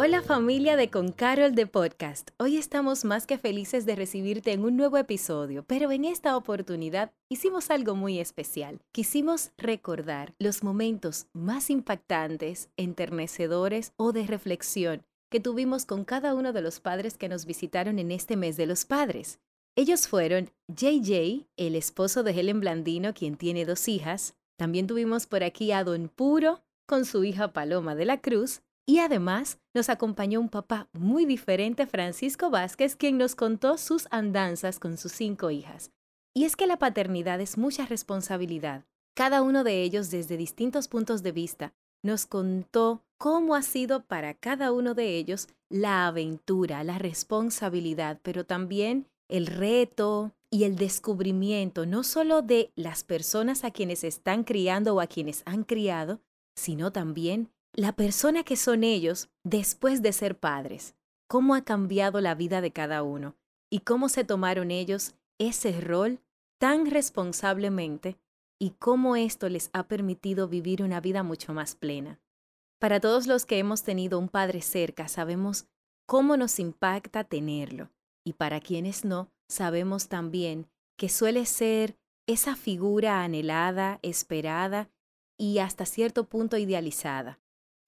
Hola familia de Con Carol de Podcast. Hoy estamos más que felices de recibirte en un nuevo episodio, pero en esta oportunidad hicimos algo muy especial. Quisimos recordar los momentos más impactantes, enternecedores o de reflexión que tuvimos con cada uno de los padres que nos visitaron en este mes de los padres. Ellos fueron JJ, el esposo de Helen Blandino, quien tiene dos hijas. También tuvimos por aquí a Don Puro con su hija Paloma de la Cruz y además nos acompañó un papá muy diferente, Francisco Vázquez, quien nos contó sus andanzas con sus cinco hijas. Y es que la paternidad es mucha responsabilidad. Cada uno de ellos, desde distintos puntos de vista, nos contó cómo ha sido para cada uno de ellos la aventura, la responsabilidad, pero también el reto y el descubrimiento no solo de las personas a quienes están criando o a quienes han criado, sino también la persona que son ellos después de ser padres, cómo ha cambiado la vida de cada uno y cómo se tomaron ellos ese rol tan responsablemente y cómo esto les ha permitido vivir una vida mucho más plena. Para todos los que hemos tenido un padre cerca, sabemos cómo nos impacta tenerlo, y para quienes no, sabemos también que suele ser esa figura anhelada, esperada y hasta cierto punto idealizada.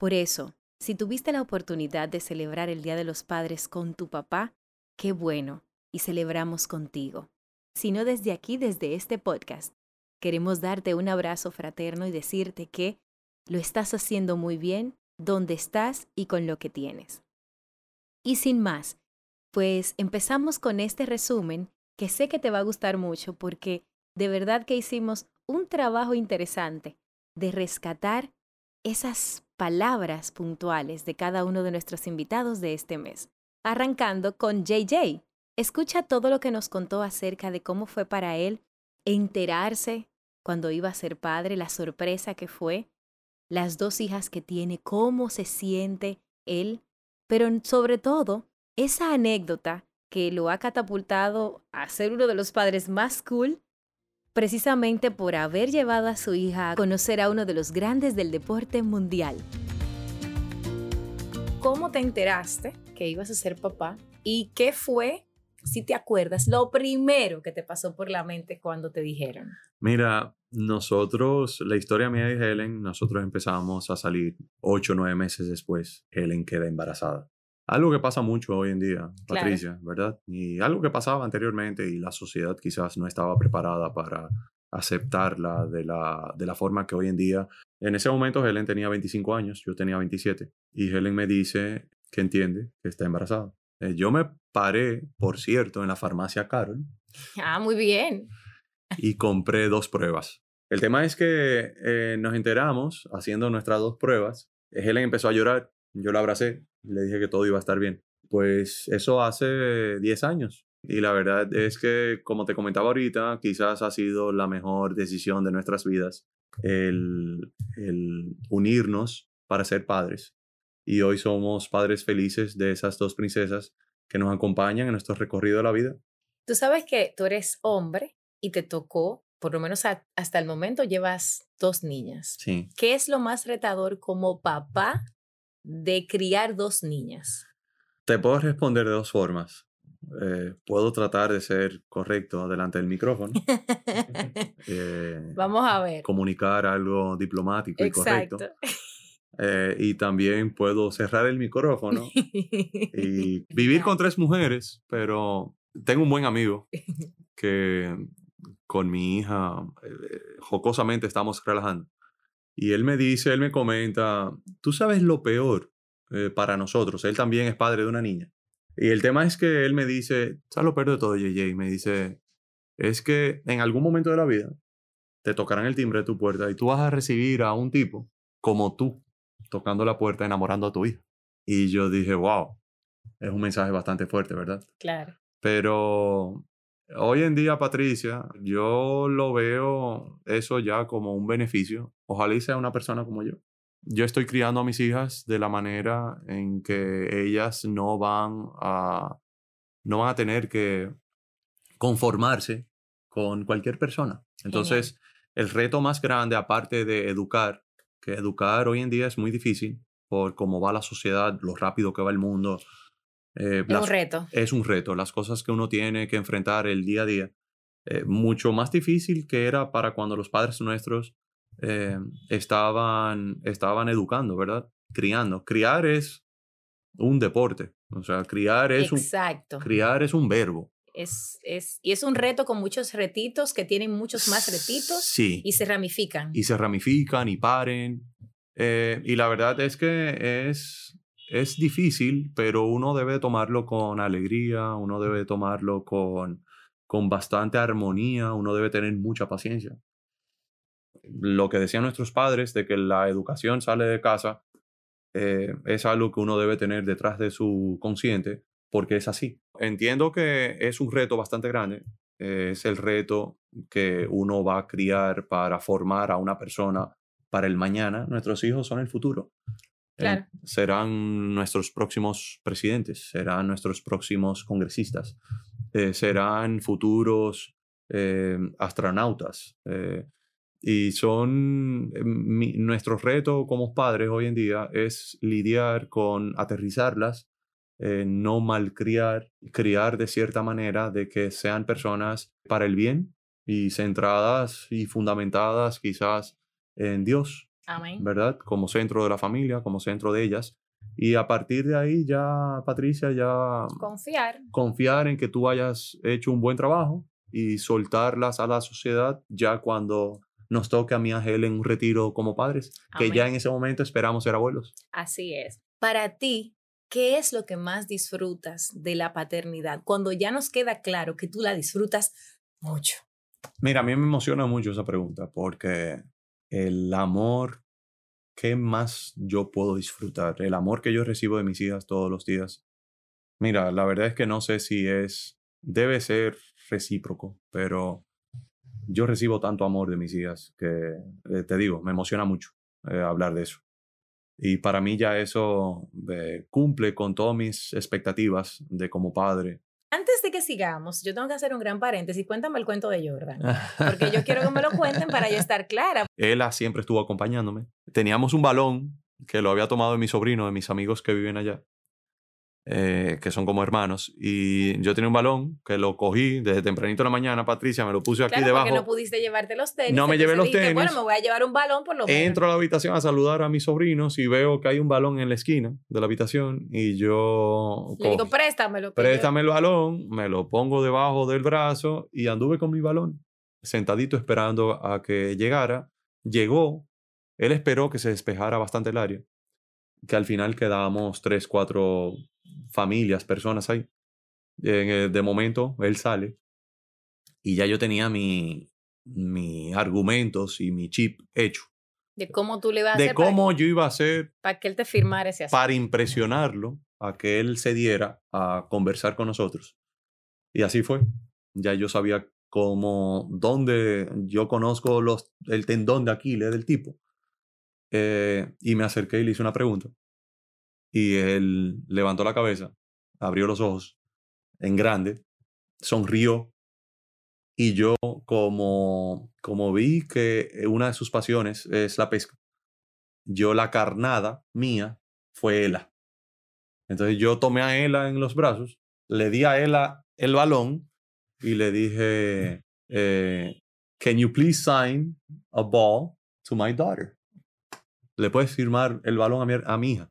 Por eso, si tuviste la oportunidad de celebrar el Día de los Padres con tu papá, qué bueno, y celebramos contigo. Si no desde aquí, desde este podcast, queremos darte un abrazo fraterno y decirte que lo estás haciendo muy bien, donde estás y con lo que tienes. Y sin más, pues empezamos con este resumen que sé que te va a gustar mucho porque de verdad que hicimos un trabajo interesante de rescatar esas palabras puntuales de cada uno de nuestros invitados de este mes. Arrancando con JJ. Escucha todo lo que nos contó acerca de cómo fue para él enterarse cuando iba a ser padre, la sorpresa que fue, las dos hijas que tiene, cómo se siente él, pero sobre todo esa anécdota que lo ha catapultado a ser uno de los padres más cool precisamente por haber llevado a su hija a conocer a uno de los grandes del deporte mundial. ¿Cómo te enteraste que ibas a ser papá? ¿Y qué fue, si te acuerdas, lo primero que te pasó por la mente cuando te dijeron? Mira, nosotros, la historia mía y Helen, nosotros empezamos a salir ocho o nueve meses después. Helen queda embarazada. Algo que pasa mucho hoy en día, Patricia, ¿verdad? Y algo que pasaba anteriormente y la sociedad quizás no estaba preparada para aceptarla de la, de la forma que hoy en día. En ese momento Helen tenía 25 años, yo tenía 27, y Helen me dice que entiende que está embarazada. Eh, yo me paré, por cierto, en la farmacia Carol. Ah, muy bien. Y compré dos pruebas. El tema es que eh, nos enteramos haciendo nuestras dos pruebas. Helen empezó a llorar, yo la abracé, le dije que todo iba a estar bien. Pues eso hace 10 años. Y la verdad es que, como te comentaba ahorita, quizás ha sido la mejor decisión de nuestras vidas el, el unirnos para ser padres. Y hoy somos padres felices de esas dos princesas que nos acompañan en nuestro recorrido de la vida. Tú sabes que tú eres hombre y te tocó, por lo menos hasta el momento, llevas dos niñas. Sí. ¿Qué es lo más retador como papá de criar dos niñas? Te puedo responder de dos formas. Eh, puedo tratar de ser correcto delante del micrófono. Eh, Vamos a ver. Comunicar algo diplomático y correcto. Eh, y también puedo cerrar el micrófono y vivir con tres mujeres, pero tengo un buen amigo que con mi hija jocosamente estamos relajando. Y él me dice, él me comenta, tú sabes lo peor eh, para nosotros, él también es padre de una niña. Y el tema es que él me dice, ¿sabes lo peor de todo, JJ? Me dice, es que en algún momento de la vida te tocarán el timbre de tu puerta y tú vas a recibir a un tipo como tú, tocando la puerta, enamorando a tu hija. Y yo dije, wow, es un mensaje bastante fuerte, ¿verdad? Claro. Pero Hoy en día, Patricia, yo lo veo eso ya como un beneficio. Ojalá y sea una persona como yo. yo estoy criando a mis hijas de la manera en que ellas no van a, no van a tener que conformarse con cualquier persona. Entonces, el reto más grande, aparte de educar, que educar hoy en día es muy difícil por cómo va la sociedad, lo rápido que va el mundo. Eh, es un reto. Es un reto. Las cosas que uno tiene que enfrentar el día a día. Eh, mucho más difícil que era para cuando los padres nuestros eh, estaban, estaban educando, ¿verdad? Criando. Criar es un deporte. O sea, criar es Exacto. un criar es un verbo. Es, es, y es un reto con muchos retitos que tienen muchos más retitos sí. y se ramifican. Y se ramifican y paren. Eh, y la verdad es que es, es difícil, pero uno debe tomarlo con alegría, uno debe tomarlo con, con bastante armonía, uno debe tener mucha paciencia. Lo que decían nuestros padres de que la educación sale de casa eh, es algo que uno debe tener detrás de su consciente porque es así. Entiendo que es un reto bastante grande, es el reto que uno va a criar para formar a una persona para el mañana. Nuestros hijos son el futuro. Serán nuestros próximos presidentes, serán nuestros próximos congresistas, eh, serán futuros eh, astronautas. y son nuestro reto como padres hoy en día es lidiar con aterrizarlas eh, no malcriar, criar de cierta manera de que sean personas para el bien y centradas y fundamentadas quizás en Dios, Amén. ¿verdad? Como centro de la familia, como centro de ellas. Y a partir de ahí ya, Patricia, ya... Confiar. Confiar en que tú hayas hecho un buen trabajo y soltarlas a la sociedad ya cuando nos toque a mí a en un retiro como padres, que ya en ese momento esperamos ser abuelos. Así es. Para ti, ¿qué es lo que más disfrutas de la paternidad? Cuando ya nos queda claro que tú la disfrutas mucho. Mira, a mí me emociona mucho esa pregunta porque el amor, ¿qué más yo puedo disfrutar? El amor que yo recibo de mis hijas todos los días. Mira, la verdad es que no sé si es, debe ser recíproco, pero yo recibo tanto amor de mis hijas que, eh, te digo, me emociona mucho eh, hablar de eso. Y para mí ya eso eh, cumple con todas mis expectativas de como padre. Antes de que sigamos, yo tengo que hacer un gran paréntesis. Cuéntame el cuento de Jordan, porque yo quiero que me lo cuenten para yo estar clara. Ella siempre estuvo acompañándome. Teníamos un balón que lo había tomado de mi sobrino, de mis amigos que viven allá. Eh, que son como hermanos. Y yo tenía un balón que lo cogí desde tempranito de la mañana, Patricia, me lo puse aquí debajo. Porque no pudiste llevarte los tenis. No me llevé los tenis. Bueno, me voy a llevar un balón por lo menos. Entro a la habitación a saludar a mis sobrinos y veo que hay un balón en la esquina de la habitación y yo... Le digo, préstamelo. Préstame el balón, me lo pongo debajo del brazo y anduve con mi balón, sentadito esperando a que llegara. Llegó, él esperó que se despejara bastante el área, que al final quedábamos tres, cuatro familias, personas ahí. de momento, él sale y ya yo tenía mi, mi argumentos y mi chip hecho. De cómo tú le vas a de hacer. De cómo yo iba a hacer. Para que él te firmara ese asunto. Para impresionarlo, a que él se diera a conversar con nosotros. Y así fue. Ya yo sabía cómo, dónde yo conozco los, el tendón de Aquiles del tipo. Eh, y me acerqué y le hice una pregunta. Y él levantó la cabeza, abrió los ojos en grande, sonrió. Y yo, como, como vi que una de sus pasiones es la pesca, yo la carnada mía fue Ela. Entonces yo tomé a Ela en los brazos, le di a Ela el balón y le dije, eh, Can you please sign a ball to my daughter? ¿Le puedes firmar el balón a mi, a mi hija?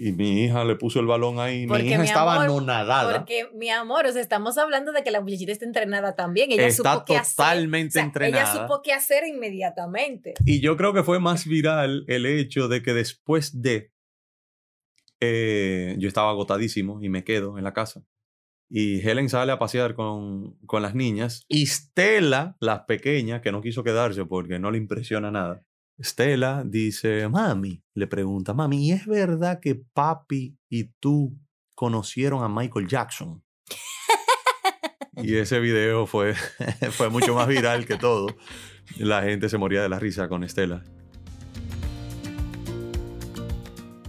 Y mi hija le puso el balón ahí. mi hija estaba anonadada. Porque, mi amor, o sea, estamos hablando de que la muchachita está entrenada también. Ella está supo qué totalmente entrenada. Ella supo qué hacer inmediatamente. Y yo creo que fue más viral el hecho de que después de. Eh, yo estaba agotadísimo y me quedo en la casa. Y Helen sale a pasear con, con las niñas. Y Stella, la pequeña, que no quiso quedarse porque no le impresiona nada Stella dice, mami, le pregunta, mami, ¿y es verdad que papi y tú conocieron a Michael Jackson? y ese video fue, fue mucho más viral que todo. La gente se moría de la risa con Estela.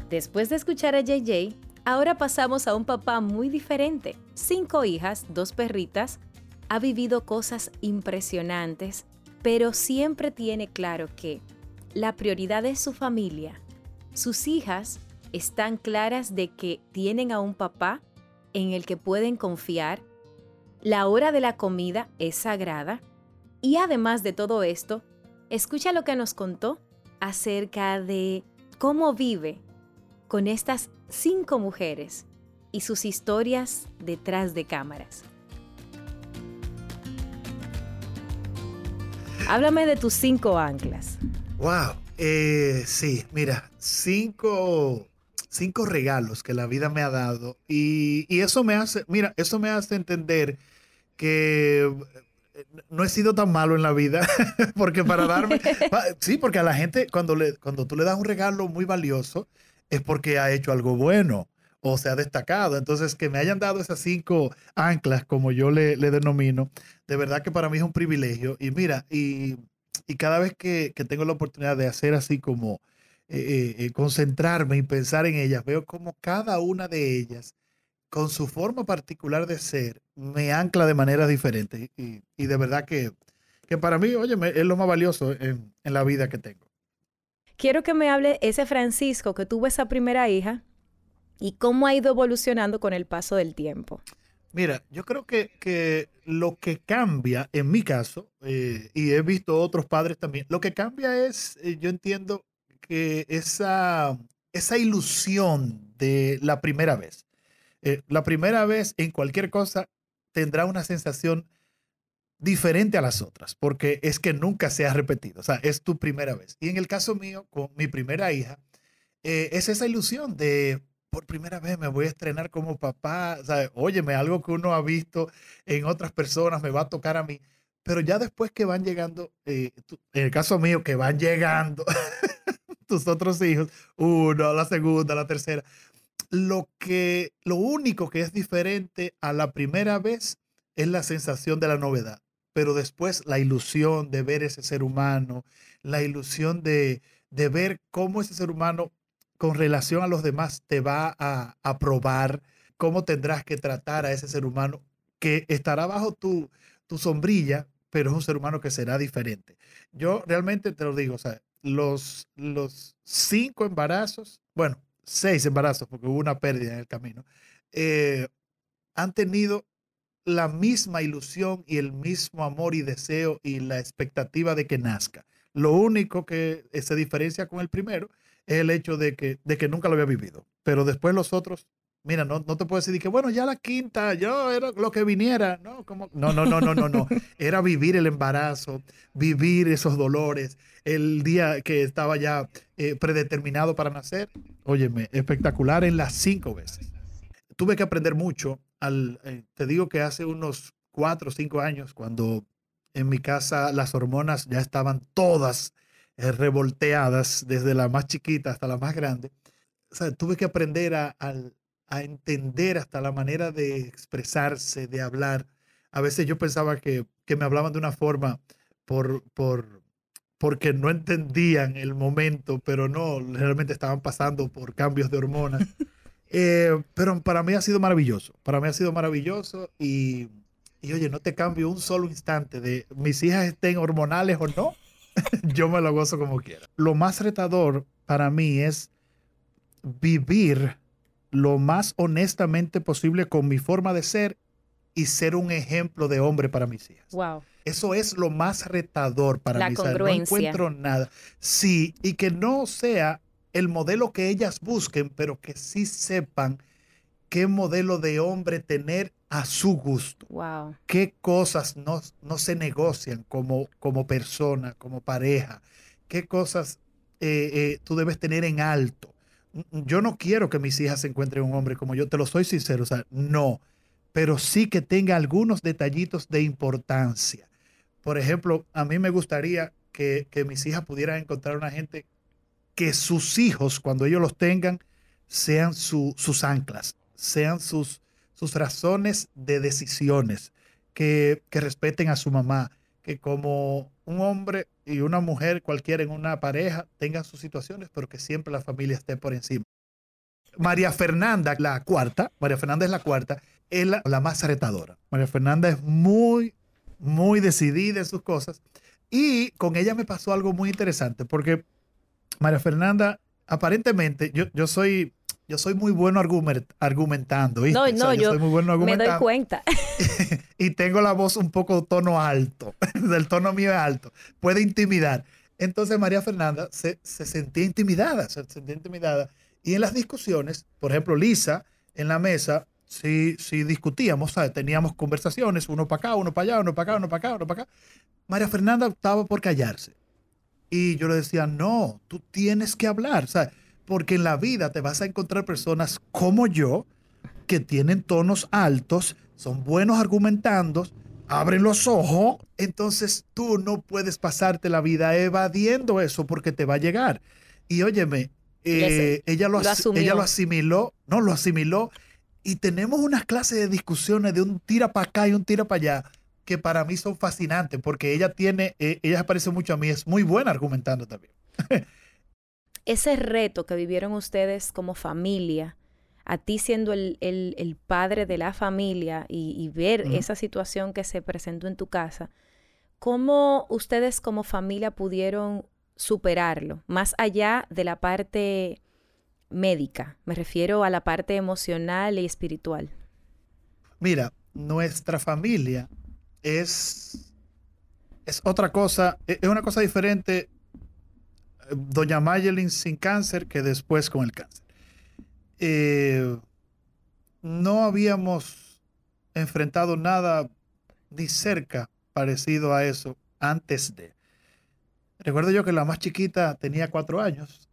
Después de escuchar a JJ, ahora pasamos a un papá muy diferente. Cinco hijas, dos perritas, ha vivido cosas impresionantes, pero siempre tiene claro que la prioridad es su familia. Sus hijas están claras de que tienen a un papá en el que pueden confiar. La hora de la comida es sagrada. Y además de todo esto, escucha lo que nos contó acerca de cómo vive con estas cinco mujeres y sus historias detrás de cámaras. Háblame de tus cinco anclas. Wow, eh, sí, mira, cinco, cinco regalos que la vida me ha dado y, y eso me hace, mira, eso me hace entender que no he sido tan malo en la vida, porque para darme, sí, porque a la gente cuando, le, cuando tú le das un regalo muy valioso es porque ha hecho algo bueno o se ha destacado. Entonces, que me hayan dado esas cinco anclas, como yo le, denomino, de verdad que para mí es un privilegio. Y mira, y, cada vez que, tengo la oportunidad de hacer así como eh, eh, eh, concentrarme y pensar en ellas, veo como cada una de ellas con su forma particular de ser, me ancla de manera diferente. Y, de verdad que, que, para mí, oye, es lo más valioso en, en, la vida que tengo. Quiero que me hable ese Francisco que tuvo esa primera hija y cómo ha ido evolucionando con el paso del tiempo. Mira, yo creo que, que lo que cambia, en mi caso, eh, y he visto otros padres también, lo que cambia es, eh, yo entiendo que esa, esa ilusión de la primera vez. Eh, la primera vez en cualquier cosa tendrá una sensación diferente a las otras, porque es que nunca se ha repetido, o sea, es tu primera vez. Y en el caso mío, con mi primera hija, es esa ilusión de por primera vez me voy a estrenar como papá, sea, óyeme, algo que uno ha visto en otras personas me va a tocar a mí, pero ya después que van llegando, eh, en el caso mío, que van llegando tus otros hijos, uno, la segunda, la tercera, lo que, lo único que es diferente a la primera vez es la sensación de la novedad, pero después la ilusión de ver ese ser humano, la ilusión de, de ver cómo ese ser humano con relación a los demás te va a, probar, cómo tendrás que tratar a ese ser humano que estará bajo tu, sombrilla, pero es un ser humano que será diferente. Yo realmente te lo digo, o los, cinco embarazos, bueno, seis embarazos, porque hubo una pérdida en el camino, eh, han tenido la misma ilusión y el mismo amor y deseo y la expectativa de que nazca. Lo único que se diferencia con el primero el hecho de que, de que nunca lo había vivido. Pero después los otros, mira, no, no te puedo decir que, bueno, ya la quinta, yo era lo que viniera, ¿no? Como, no, no, no, no, no, no. Era vivir el embarazo, vivir esos dolores, el día que estaba ya eh, predeterminado para nacer. Óyeme, espectacular en las cinco veces. Tuve que aprender mucho. Al, eh, te digo que hace unos cuatro o cinco años, cuando en mi casa las hormonas ya estaban todas revolteadas, desde la más chiquita hasta la más grande, tuve que aprender a, a entender hasta la manera de expresarse, de hablar. A veces yo pensaba que, que me hablaban de una forma por, por, porque no entendían el momento, pero no, realmente estaban pasando por cambios de hormonas. Eh, pero para mí ha sido maravilloso, para mí ha sido maravilloso y, y, oye, no te cambio un solo instante de mis hijas estén hormonales o no, yo me lo gozo como quiera. Lo más retador para mí es vivir lo más honestamente posible con mi forma de ser y ser un ejemplo de hombre para mis hijas. Wow. Eso es lo más retador para mí. no encuentro nada. Sí, y que no sea el modelo que ellas busquen, pero que sí sepan qué modelo de hombre tener a su gusto. Wow. Qué cosas no, no se negocian como, como persona, como pareja. Qué cosas eh, eh, tú debes tener en alto. Yo no quiero que mis hijas se encuentren un hombre como yo, te lo soy sincero, o sea, no, pero sí que tenga algunos detallitos de importancia. Por ejemplo, a mí me gustaría que, mis hijas pudieran encontrar una gente que sus hijos, cuando ellos los tengan, sean sus anclas, sean sus, sus razones de decisiones, que, que respeten a su mamá, que como un hombre y una mujer cualquiera en una pareja tengan sus situaciones, pero que siempre la familia esté por encima. María Fernanda, la cuarta, María Fernanda es la cuarta, es la, más retadora. María Fernanda es muy, muy decidida en sus cosas. Y con ella me pasó algo muy interesante, porque María Fernanda, aparentemente, yo, yo soy yo soy muy bueno argumentando. ¿viste? No, no, yo, soy muy bueno argumentando. me doy cuenta. y tengo la voz un poco tono alto. El tono mío es alto. Puede intimidar. Entonces María Fernanda se, se, sentía intimidada, se sentía intimidada. Y en las discusiones, por ejemplo, Lisa, en la mesa, sí, sí discutíamos, ¿sabes? teníamos conversaciones, uno para acá, uno para allá, uno para acá, uno para acá, uno para acá. María Fernanda optaba por callarse. Y yo le decía, no, tú tienes que hablar. ¿sabes? Porque en la vida te vas a encontrar personas como yo que tienen tonos altos, son buenos argumentando, abren los ojos, entonces tú no puedes pasarte la vida evadiendo eso porque te va a llegar. Y óyeme, eh, ella, lo, ella lo asimiló, no lo asimiló, y tenemos unas clases de discusiones de un tira para acá y un tira para allá que para mí son fascinantes porque ella tiene, eh, ella se parece mucho a mí, es muy buena argumentando también. ese reto que vivieron ustedes como familia, a ti siendo el, padre de la familia y, ver esa situación que se presentó en tu casa, ¿cómo ustedes como familia pudieron superarlo? Más allá de la parte médica, me refiero a la parte emocional y espiritual. Mira, nuestra familia es, es otra cosa, e, es una cosa diferente doña Mayelin sin cáncer que después con el cáncer. Eh, no habíamos enfrentado nada ni cerca parecido a eso antes de. Recuerdo yo que la más chiquita tenía cuatro años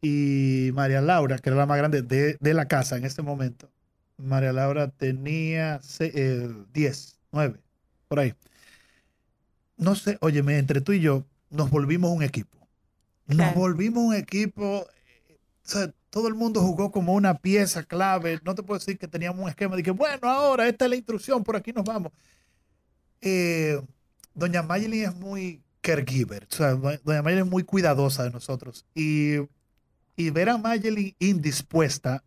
y María Laura, que era la más grande de, la casa en este momento, María Laura tenía eh, diez, nueve, por ahí. No sé, óyeme, entre tú y yo nos volvimos un equipo. Nos volvimos un equipo, todo el mundo jugó como una pieza clave. No te puedo decir que teníamos un esquema de que, bueno, ahora esta es la instrucción, por aquí nos vamos. Eh, doña Mayelin es muy caregiver, o sea, doña Mayelin es muy cuidadosa de nosotros. Y, y ver a Mayelin indispuesta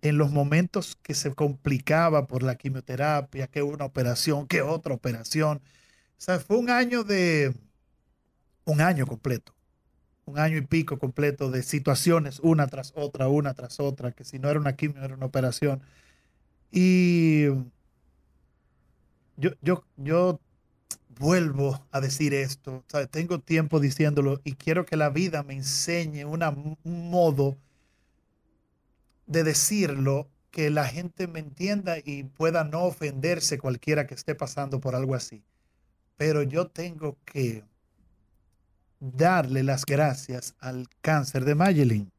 en los momentos que se complicaba por la quimioterapia, que una operación, que otra operación. O sea, fue un año de, un año completo un año y pico completo de situaciones, una tras otra, una tras otra, que si no era una quimio, era una operación. Y yo, yo, yo vuelvo a decir esto, tengo tiempo diciéndolo y quiero que la vida me enseñe una, un modo de decirlo que la gente me entienda y pueda no ofenderse cualquiera que esté pasando por algo así. Pero yo tengo que darle las gracias al cáncer de Mayelin.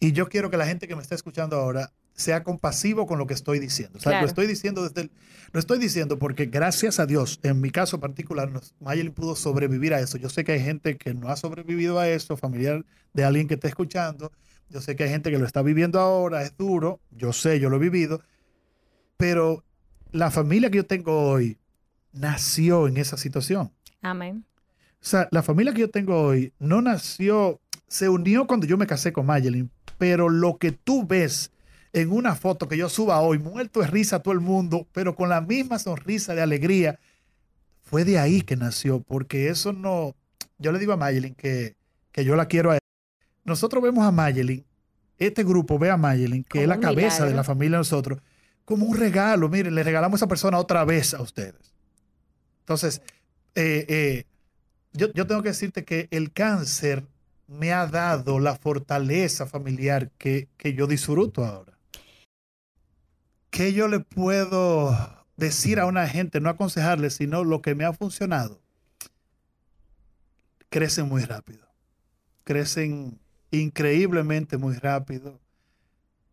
Y yo quiero que la gente que me está escuchando ahora sea compasivo con lo que estoy diciendo. lo estoy diciendo desde lo estoy diciendo porque gracias a Dios, en mi caso particular, Mayelin pudo sobrevivir a eso. Yo sé que hay gente que no ha sobrevivido a eso, familiar de alguien que está escuchando. Yo sé que hay gente que lo está viviendo ahora, es duro. Yo sé, yo lo he vivido. Pero la familia que yo tengo hoy nació en esa situación. Amén. O sea, la familia que yo tengo hoy no nació, se unió cuando yo me casé con Mayelin, pero lo que tú ves en una foto que yo suba hoy, muerto de risa todo el mundo, pero con la misma sonrisa de alegría, fue de ahí que nació, porque eso no, yo le digo a Mayelin que, que yo la quiero a él. Nosotros vemos a Mayelin, este grupo ve a Mayelin, que es la cabeza de la familia de nosotros, como un regalo. Miren, le regalamos a esa persona otra vez a ustedes. Entonces, eh, eh, yo, tengo que decirte que el cáncer me ha dado la fortaleza familiar que, que yo disfruto ahora. ¿Qué yo le puedo decir a una gente, no aconsejarle, sino lo que me ha funcionado? Crecen muy rápido. Crecen increíblemente muy rápido.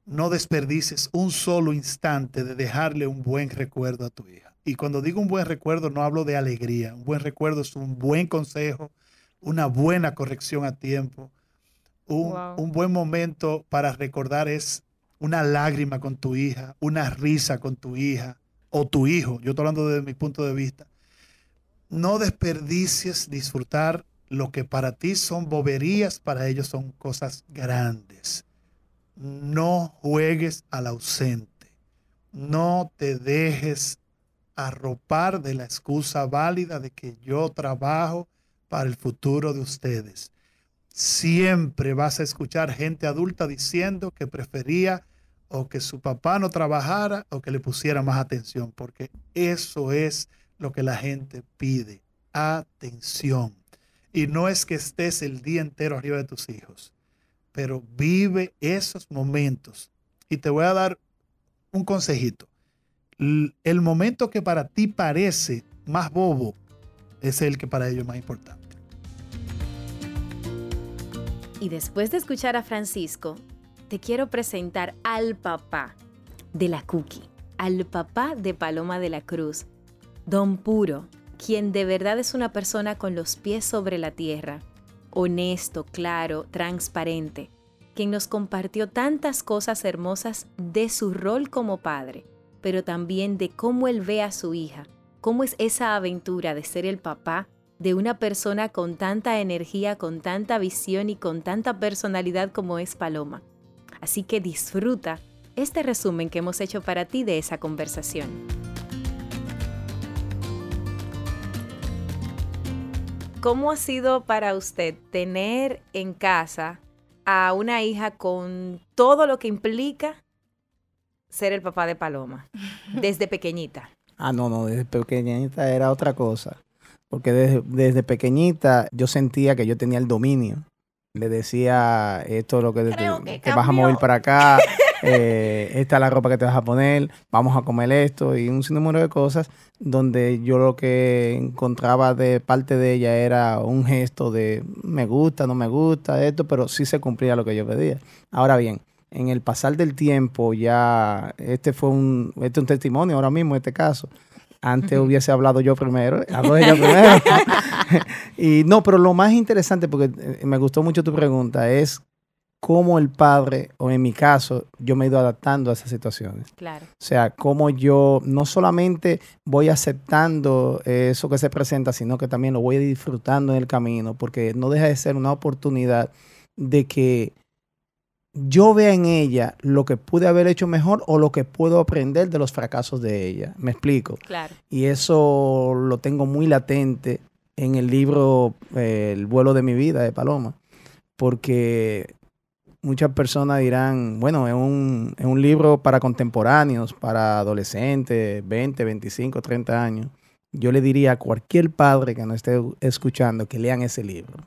No desperdices un solo instante de dejarle un buen recuerdo a tu hija. Y cuando digo un buen recuerdo, no hablo de alegría. Un buen recuerdo es un buen consejo, una buena corrección a tiempo. Un, buen momento para recordar es una lágrima con tu hija, una risa con tu hija o tu hijo. Yo estoy hablando desde mi punto de vista. No desperdicies disfrutar lo que para ti son boberías, para ellos son cosas grandes. no juegues al ausente. No te dejes arropar de la excusa válida de que yo trabajo para el futuro de ustedes. Siempre vas a escuchar gente adulta diciendo que prefería o que su papá no trabajara o que le pusiera más atención, porque eso es lo que la gente pide, atención. Y no es que estés el día entero arriba de tus hijos, pero vive esos momentos. Y te voy a dar un consejito. El momento que para ti parece más bobo es el que para ellos es más importante. Y después de escuchar a Francisco, te quiero presentar al papá de la Cookie, al papá de Paloma de la Cruz, Don Puro, quien de verdad es una persona con los pies sobre la tierra, honesto, claro, transparente, quien nos compartió tantas cosas hermosas de su rol como padre, pero también de cómo él ve a su hija, cómo es esa aventura de ser el papá de una persona con tanta energía, con tanta visión y con tanta personalidad como es Paloma. Así que disfruta este resumen que hemos hecho para ti de esa conversación. ¿Cómo ha sido para usted tener en casa a una hija con todo lo que implica ser el papá de Paloma desde pequeñita? Ah, no, no, desde pequeñita era otra cosa. Porque desde, desde pequeñita yo sentía que yo tenía el dominio le decía esto es lo que, te, vas a mover para acá, eh, esta es la ropa que te vas a poner, vamos a comer esto y un sinnúmero de cosas donde yo lo que encontraba de parte de ella era un gesto de me gusta, no me gusta, esto, pero sí se cumplía lo que yo pedía. Ahora bien, en el pasar del tiempo ya, este fue un, este un testimonio ahora mismo, este caso, antes hubiese hablado yo primero, hablo ella primero. y no, pero lo más interesante, porque eh, me gustó mucho tu pregunta, es cómo el padre, o en mi caso, yo me he ido adaptando a esas situaciones. Claro. O sea, cómo yo no solamente voy aceptando eso que se presenta, sino que también lo voy disfrutando en el camino, porque no deja de ser una oportunidad de que yo vea en ella lo que pude haber hecho mejor o lo que puedo aprender de los fracasos de ella. ¿Me explico? Claro. Y eso lo tengo muy latente en el libro eh, El vuelo de mi vida de Paloma, porque muchas personas dirán, bueno, es un, es un libro para contemporáneos, para adolescentes, 20, 25, 30 años. Yo le diría a cualquier padre que no esté escuchando que lean ese libro.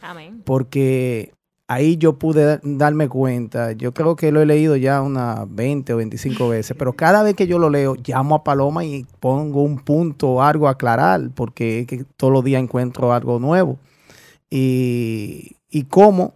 Amén. Porque ahí yo pude darme cuenta. Yo creo que lo he leído ya unas 20 o 25 veces, pero cada vez que yo lo leo, llamo a Paloma y pongo un punto, algo a aclarar, porque que todos los días encuentro algo nuevo. Y, y cómo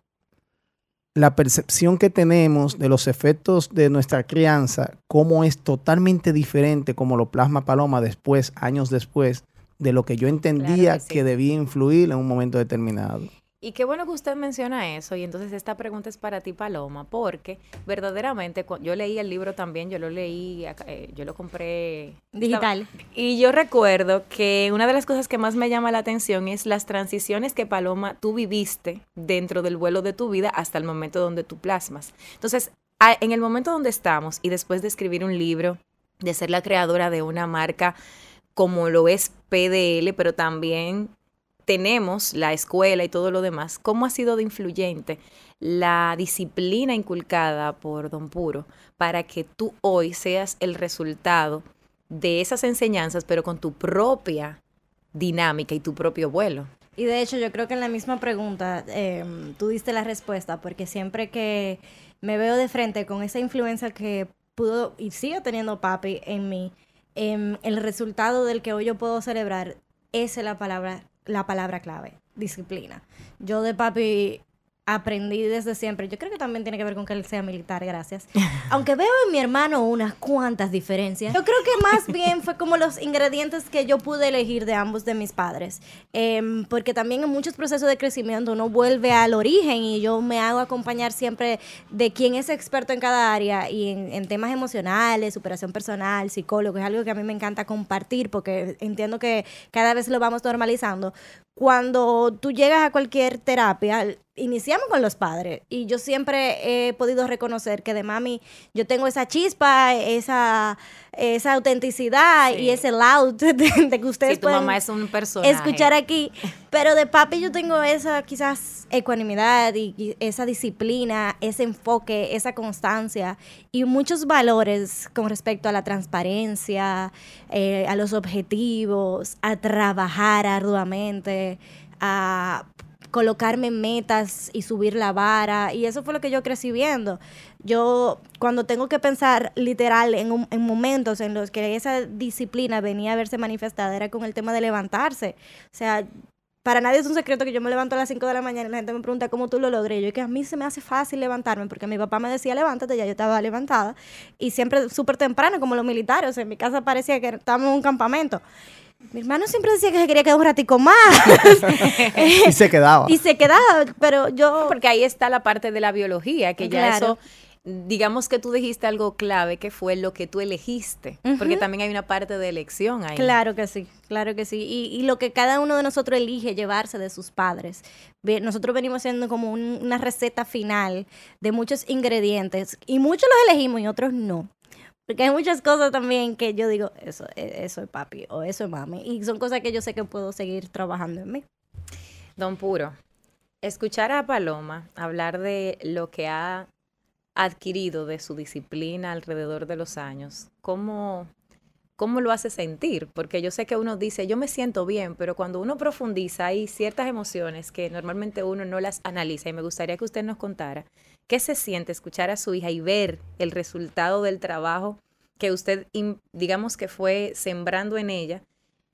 la percepción que tenemos de los efectos de nuestra crianza, cómo es totalmente diferente como lo plasma Paloma después, años después, de lo que yo entendía que debía influir en un momento determinado. Y qué bueno que usted menciona eso. Y entonces esta pregunta es para ti, Paloma, porque verdaderamente yo leí el libro también, yo lo leí, eh, yo lo compré digital. y yo recuerdo que una de las cosas que más me llama la atención es las transiciones que Paloma tú viviste dentro del vuelo de tu vida hasta el momento donde tú plasmas. Entonces, en el momento donde estamos y después de escribir un libro, de ser la creadora de una marca como lo es PDL, pero también tenemos la escuela y todo lo demás, ¿cómo ha sido de influyente la disciplina inculcada por Don Puro para que tú hoy seas el resultado de esas enseñanzas, pero con tu propia dinámica y tu propio vuelo? Y de hecho yo creo que en la misma pregunta em, tú diste la respuesta, porque siempre que me veo de frente con esa influencia que pudo y sigue teniendo papi en mí, em, el resultado del que hoy yo puedo celebrar, esa es la palabra la palabra clave, disciplina. Yo de papi aprendí desde siempre. Yo creo que también tiene que ver con que él sea militar, gracias. Aunque veo en mi hermano unas cuantas diferencias. Yo creo que más bien fue como los ingredientes que yo pude elegir de ambos de mis padres. Em, porque también en muchos procesos de crecimiento uno vuelve al origen y yo me hago acompañar siempre de quien es experto en cada área y en, en temas emocionales, superación personal, psicólogo. Es algo que a mí me encanta compartir porque entiendo que cada vez lo vamos normalizando cuando tú llegas a cualquier terapia, iniciamos con los padres. Y yo siempre he podido reconocer que de mami yo tengo esa chispa, esa, esa autenticidad y ese loud de, que ustedes sí, tu mamá es un personaje. escuchar aquí, pero de papi yo tengo esa quizás ecuanimidad y, esa disciplina, ese enfoque, esa constancia y muchos valores con respecto a la transparencia, eh, a los objetivos, a trabajar arduamente, a colocarme metas y subir la vara. Y eso fue lo que yo crecí viendo. Yo, cuando tengo que pensar literal en, en momentos en los que esa disciplina venía a verse manifestada, era con el tema de levantarse. O sea, para nadie es un secreto que yo me levanto a las 5 de la mañana y la gente me pregunta cómo tú lo logré. Yo que a mí se me hace fácil levantarme porque mi papá me decía levántate, ya yo estaba levantada. Y siempre súper temprano, como los militares. O sea, en mi casa parecía que estábamos en un campamento. Mi hermano siempre decía que se quería quedar un ratico más. y se quedaba. Y se quedaba, pero yo... Porque ahí está la parte de la biología, que ya eso digamos que tú dijiste algo clave que fue lo que tú elegiste, porque también hay una parte de elección ahí. Claro que sí, claro que sí. Y, lo que cada uno de nosotros elige llevarse de sus padres. Nosotros venimos haciendo como una receta final de muchos ingredientes y muchos los elegimos y otros no. Porque hay muchas cosas también que yo digo, eso, e, eso es papi o eso es mami. Y son cosas que yo sé que puedo seguir trabajando en mí. Don Puro, escuchar a Paloma hablar de lo que ha adquirido de su disciplina alrededor de los años, ¿cómo, cómo lo hace sentir? Porque yo sé que uno dice, yo me siento bien, pero cuando uno profundiza hay ciertas emociones que normalmente uno no las analiza y me gustaría que usted nos contara qué se siente escuchar a su hija y ver el resultado del trabajo que usted, digamos que fue sembrando en ella,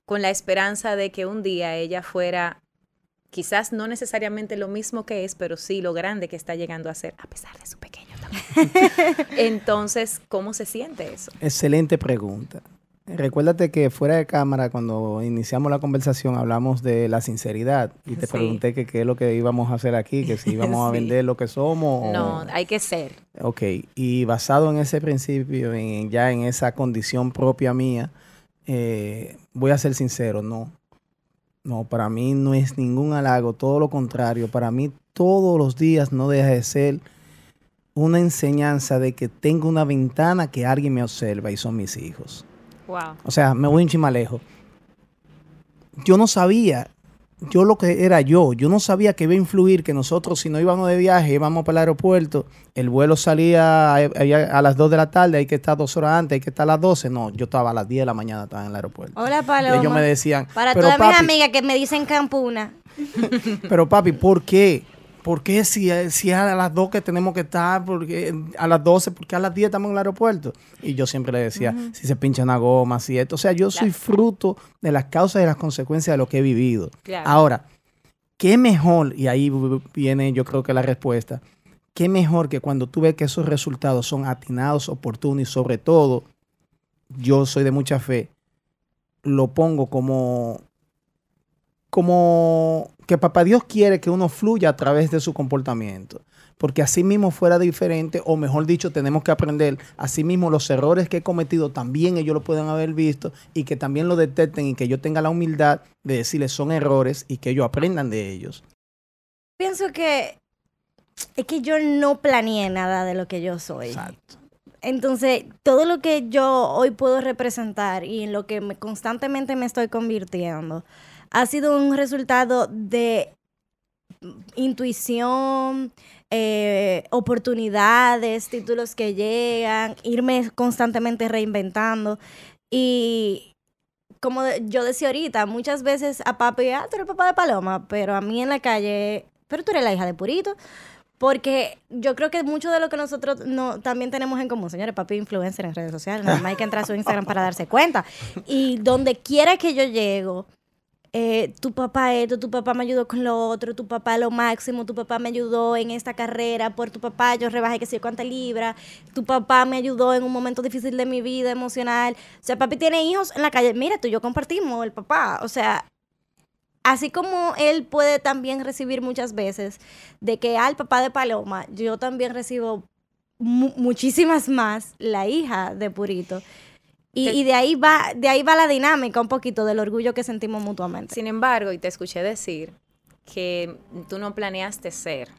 con la esperanza de que un día ella fuera quizás no necesariamente lo mismo que es, pero sí lo grande que está llegando a ser, a pesar de su pequeño Entonces, ¿cómo se siente eso? Excelente pregunta. Recuérdate que fuera de cámara, cuando iniciamos la conversación, hablamos de la sinceridad y te pregunté que qué es lo que íbamos a hacer aquí, que si íbamos a vender lo que somos. No, hay que ser. Ok, y basado en ese principio, en, ya en esa condición propia mía, eh, voy a ser sincero, no. No, para mí no es ningún halago, todo lo contrario. Para mí todos los días no deja de ser una enseñanza de que tengo una ventana que alguien me observa y son mis hijos. Wow. O sea, me voy un chimalejo. Yo no sabía, yo lo que era yo, yo no sabía que iba a influir que nosotros si no íbamos de viaje, íbamos para el aeropuerto, el vuelo salía a, las 2 de la tarde, hay que estar dos horas antes, hay que estar a las 12. No, yo estaba a las 10 de la mañana, estaba en el aeropuerto. Hola, Paloma. Y ellos me decían... Para todas mis amigas que me dicen campuna. pero papi, ¿por qué? ¿Por qué si, si a las 2 que tenemos que estar, porque a las 12, porque a las 10 estamos en el aeropuerto? Y yo siempre le decía, si se pincha una goma, si esto. O sea, yo soy fruto de las causas y las consecuencias de lo que he vivido. Ahora, ¿qué mejor? Y ahí viene yo creo que la respuesta. ¿Qué mejor que cuando tú ves que esos resultados son atinados, oportunos y sobre todo, yo soy de mucha fe, lo pongo como como que papá Dios quiere que uno fluya a través de su comportamiento. Porque así mismo fuera diferente, o mejor dicho, tenemos que aprender, así mismo los errores que he cometido también ellos lo pueden haber visto y que también lo detecten y que yo tenga la humildad de decirles son errores y que ellos aprendan de ellos. Pienso que es que yo no planeé nada de lo que yo soy. Exacto. Entonces, todo lo que yo hoy puedo representar y en lo que constantemente me estoy convirtiendo, ha sido un resultado de intuición, eh, oportunidades, títulos que llegan, irme constantemente reinventando. Y como yo decía ahorita, muchas veces a papi, ah, tú eres papá de Paloma, pero a mí en la calle, pero tú eres la hija de Purito. Porque yo creo que mucho de lo que nosotros no, también tenemos en común, señores, papi influencer en redes sociales, nada más hay que entrar a su Instagram para darse cuenta. Y donde quiera que yo llego, eh, tu papá esto, tu papá me ayudó con lo otro, tu papá lo máximo, tu papá me ayudó en esta carrera, por tu papá yo rebajé que sé cuánta libra, tu papá me ayudó en un momento difícil de mi vida emocional. O sea, papi tiene hijos en la calle, mira, tú y yo compartimos el papá. O sea, así como él puede también recibir muchas veces de que al papá de Paloma, yo también recibo muchísimas más la hija de Purito. Y, de ahí va, de ahí va la dinámica un poquito del orgullo que sentimos mutuamente. Sin embargo, y te escuché decir que tú no planeaste ser.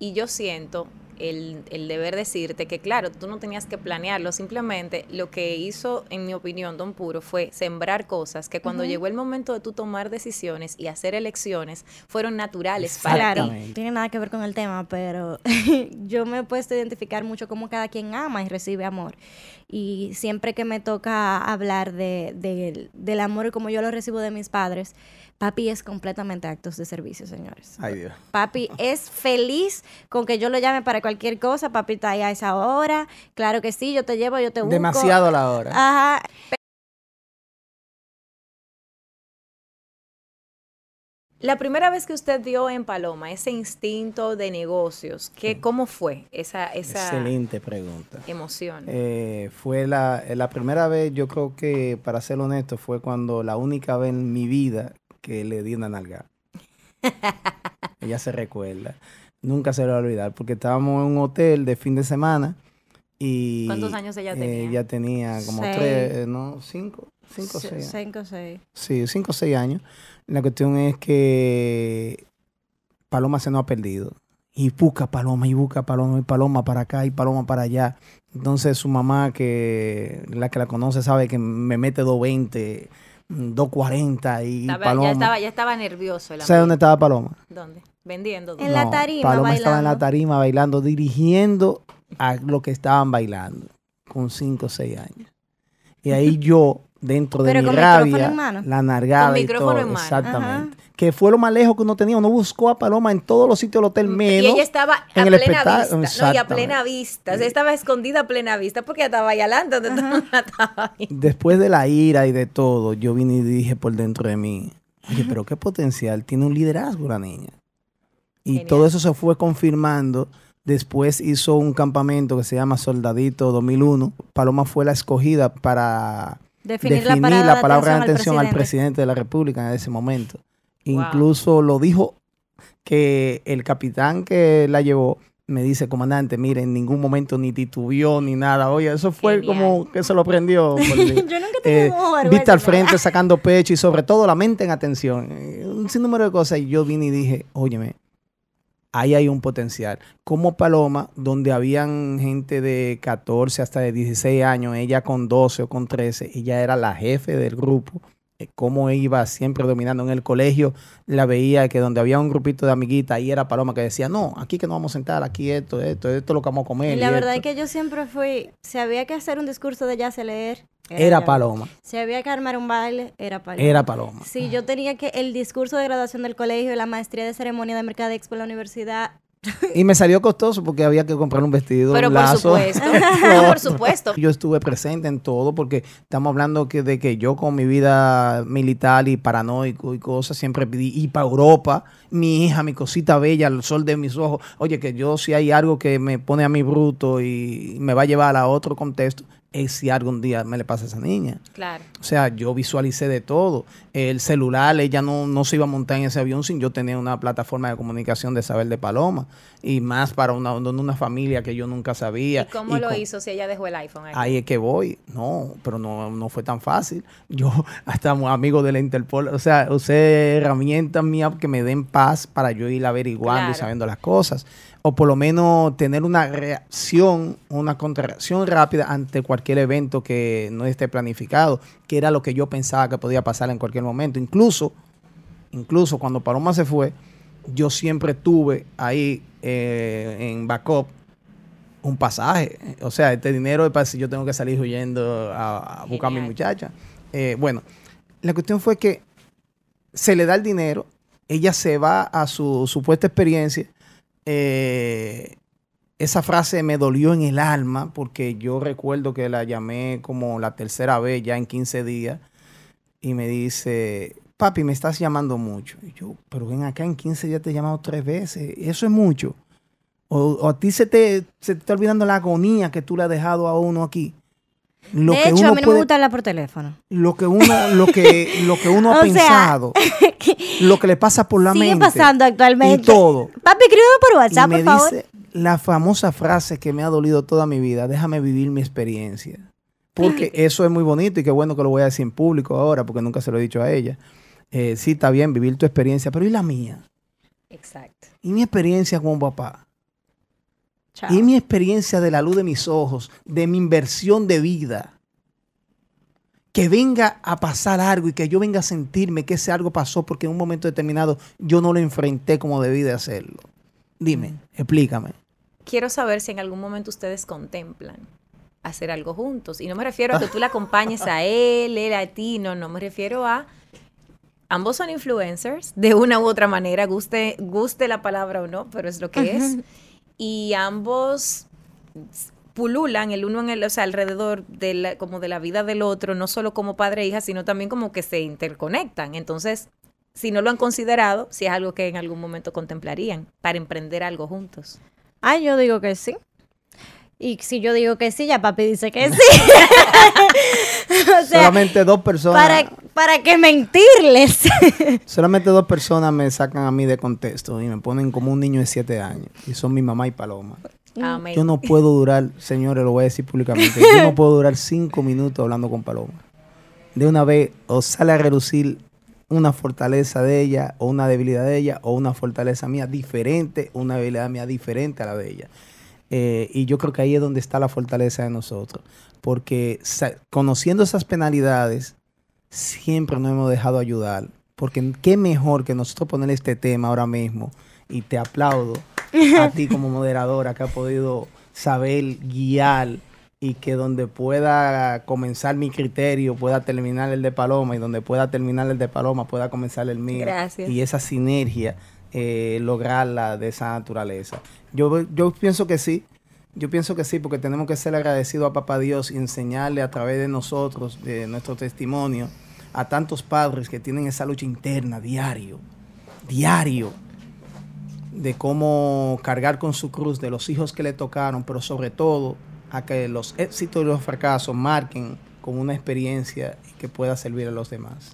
Y yo siento el, el, deber decirte que, claro, tú no tenías que planearlo, simplemente lo que hizo, en mi opinión, Don Puro fue sembrar cosas que cuando llegó el momento de tú tomar decisiones y hacer elecciones, fueron naturales para ti. No tiene nada que ver con el tema, pero yo me he puesto a identificar mucho cómo cada quien ama y recibe amor. Y siempre que me toca hablar de, del amor como yo lo recibo de mis padres, Papi es completamente actos de servicio, señores. Ay, Dios. Papi es feliz con que yo lo llame para cualquier cosa. Papi está ahí a esa hora. Claro que sí, yo te llevo, yo te busco. Demasiado a la hora. Ajá. La primera vez que usted dio en Paloma ese instinto de negocios, ¿qué, ¿cómo fue esa, esa Excelente pregunta. emoción? Eh, fue la, la primera vez, yo creo que, para ser honesto, fue cuando la única vez en mi vida que le di una nalga. Ella se recuerda. Nunca se lo va a olvidar porque estábamos en un hotel de fin de semana y... ¿Cuántos años ella tenía? ella tenía como tres, eh, ¿no? Cinco, cinco o seis. Cinco o seis. Sí, cinco o seis años. La cuestión es que Paloma se nos ha perdido. Y busca Paloma, y busca Paloma, y Paloma para acá, y Paloma para allá. Entonces su mamá, que la que la conoce, sabe que me mete 220 2.40 y Paloma. Ya estaba, ya estaba nervioso. ¿Sabes dónde estaba Paloma? ¿Dónde? Vendiendo. En la tarima Paloma estaba en la tarima bailando, dirigiendo a lo que estaban bailando con 5 o 6 años. Y ahí yo, dentro de mi rabia, la nargada y todo. Exactamente que fue lo más lejos que uno tenía. Uno buscó a Paloma en todos los sitios del hotel menos. Y ella estaba a plena vista. No, y a plena vista. O sea, estaba escondida a plena vista porque estaba ahí adelante Después de la ira y de todo, yo vine y dije por dentro de mí, oye, pero qué potencial, tiene un liderazgo la niña. Y todo eso se fue confirmando. Después hizo un campamento que se llama Soldadito 2001. Paloma fue la escogida para definir, la, palabra de atención, al presidente de la República en ese momento. Incluso lo dijo que el capitán que la llevó me dice, comandante, mire, en ningún momento ni titubió ni nada. Oye, eso fue como que se lo prendió. Yo nunca eh, Vista al frente sacando pecho y sobre todo la mente en atención. Eh, un sinnúmero de cosas. Y yo vine y dije, óyeme, ahí hay un potencial. Como Paloma, donde habían gente de 14 hasta de 16 años, ella con 12 o con 13, ella era la jefe del grupo cómo iba siempre dominando en el colegio, la veía que donde había un grupito de amiguitas, ahí era Paloma que decía, no, aquí que no vamos a sentar, aquí esto, esto, esto es lo que vamos a comer. Y la verdad es que yo siempre fui, si había que hacer un discurso de jazz leer, era, Paloma. Si había que armar un baile, era Paloma. Era Paloma. Si yo tenía que el discurso de graduación del colegio, la maestría de ceremonia de Mercado Expo en la universidad, y me salió costoso porque había que comprar un vestido, Pero un por supuesto, por supuesto. Yo estuve presente en todo porque estamos hablando que de que yo con mi vida militar y paranoico y cosas siempre pedí ir para Europa, mi hija, mi cosita bella, el sol de mis ojos. Oye, que yo si hay algo que me pone a mí bruto y me va a llevar a otro contexto, es si algún día me le pasa a esa niña. Claro. O sea, yo visualicé de todo. El celular, ella no, no se iba a montar en ese avión sin yo tener una plataforma de comunicación de saber de Paloma. Y más para una, una familia que yo nunca sabía. ¿Y cómo lo hizo si ella dejó el iPhone ahí? Ahí es que voy. No, pero no, no fue tan fácil. Yo, hasta amigo de la Interpol, o sea, usé herramientas mías que me den paz para yo ir averiguando y sabiendo las cosas o por lo menos tener una reacción, una contracción rápida ante cualquier evento que no esté planificado, que era lo que yo pensaba que podía pasar en cualquier momento. Incluso, incluso cuando Paloma se fue, yo siempre tuve ahí eh, en backup un pasaje. O sea, este dinero es para si yo tengo que salir huyendo a, buscar a mi muchacha. Eh, bueno, la cuestión fue que se le da el dinero, ella se va a su supuesta experiencia eh, esa frase me dolió en el alma porque yo recuerdo que la llamé como la tercera vez ya en 15 días y me dice, papi, me estás llamando mucho. Y yo, pero ven acá, en 15 días te he llamado tres veces, eso es mucho. O, a ti se te, se te está olvidando la agonía que tú le has dejado a uno aquí. Lo de hecho, a mí no me gusta hablar por teléfono. Lo que uno, lo que, lo que uno ha pensado, lo que le pasa por la mente. Sigue pasando actualmente. Y todo. Papi, escríbeme por WhatsApp, me por favor. Dice la famosa frase que me ha dolido toda mi vida, déjame vivir mi experiencia. Porque eso es muy bonito y qué bueno que lo voy a decir en público ahora, porque nunca se lo he dicho a ella. Eh, sí, está bien vivir tu experiencia, pero ¿y la mía? Exacto. ¿Y mi experiencia como papá? ¿Y mi experiencia de la luz de mis ojos, de mi inversión de vida? Que venga a pasar algo y que yo venga a sentirme que ese algo pasó porque en un momento determinado yo no lo enfrenté como debí de hacerlo. Dime, explícame. Quiero saber si en algún momento ustedes contemplan hacer algo juntos. Y no me refiero a que tú le acompañes a él, él a ti, no, no me refiero a... Ambos son influencers, de una u otra manera, guste, guste la palabra o no, pero es lo que es. Y ambos pululan el uno en el, o sea, alrededor de la, como de la vida del otro, no solo como padre e hija, sino también como que se interconectan. Entonces, si no lo han considerado, si es algo que en algún momento contemplarían para emprender algo juntos. Ah, yo digo que sí. Y si yo digo que sí, ya papi dice que sí. solamente dos personas. ¿Para, para qué mentirles? solamente dos personas me sacan a mí de contexto y me ponen como un niño de siete años. Y son mi mamá y Paloma. Yo no puedo durar, señores, lo voy a decir públicamente, yo no puedo durar cinco minutos hablando con Paloma. De una vez, o sale a relucir una fortaleza de ella, o una debilidad de ella, o una fortaleza mía diferente, una debilidad mía diferente a la de ella. Eh, y yo creo que ahí es donde está la fortaleza de nosotros. Porque conociendo esas penalidades, siempre nos hemos dejado ayudar. Porque qué mejor que nosotros poner este tema ahora mismo. Y te aplaudo a ti como moderadora que ha podido saber guiar y que donde pueda comenzar mi criterio pueda terminar el de Paloma y donde pueda terminar el de Paloma pueda comenzar el mío. Gracias. Y esa sinergia eh, lograrla de esa naturaleza. Yo, yo pienso que sí, yo pienso que sí, porque tenemos que ser agradecidos a Papá Dios y enseñarle a través de nosotros, de nuestro testimonio, a tantos padres que tienen esa lucha interna diario, diario, de cómo cargar con su cruz de los hijos que le tocaron, pero sobre todo a que los éxitos y los fracasos marquen como una experiencia que pueda servir a los demás.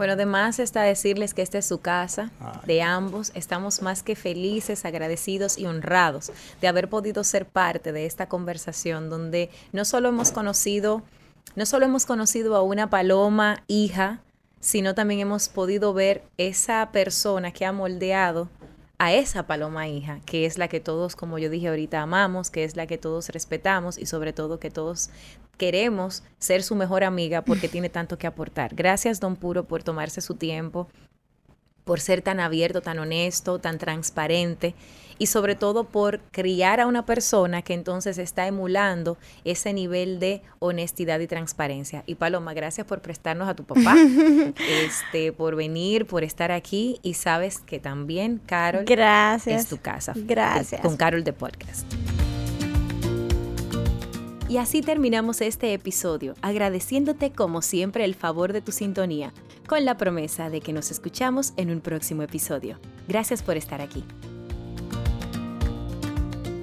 Bueno, además está decirles que esta es su casa de ambos. Estamos más que felices, agradecidos y honrados de haber podido ser parte de esta conversación donde no solo hemos conocido, no solo hemos conocido a una paloma hija, sino también hemos podido ver esa persona que ha moldeado a esa paloma hija, que es la que todos, como yo dije ahorita, amamos, que es la que todos respetamos y sobre todo que todos queremos ser su mejor amiga porque tiene tanto que aportar. Gracias, don Puro, por tomarse su tiempo, por ser tan abierto, tan honesto, tan transparente y sobre todo por criar a una persona que entonces está emulando ese nivel de honestidad y transparencia. Y Paloma, gracias por prestarnos a tu papá, este, por venir, por estar aquí y sabes que también Carol gracias. es tu casa. Gracias. con Carol de Podcast. Y así terminamos este episodio, agradeciéndote como siempre el favor de tu sintonía, con la promesa de que nos escuchamos en un próximo episodio. Gracias por estar aquí.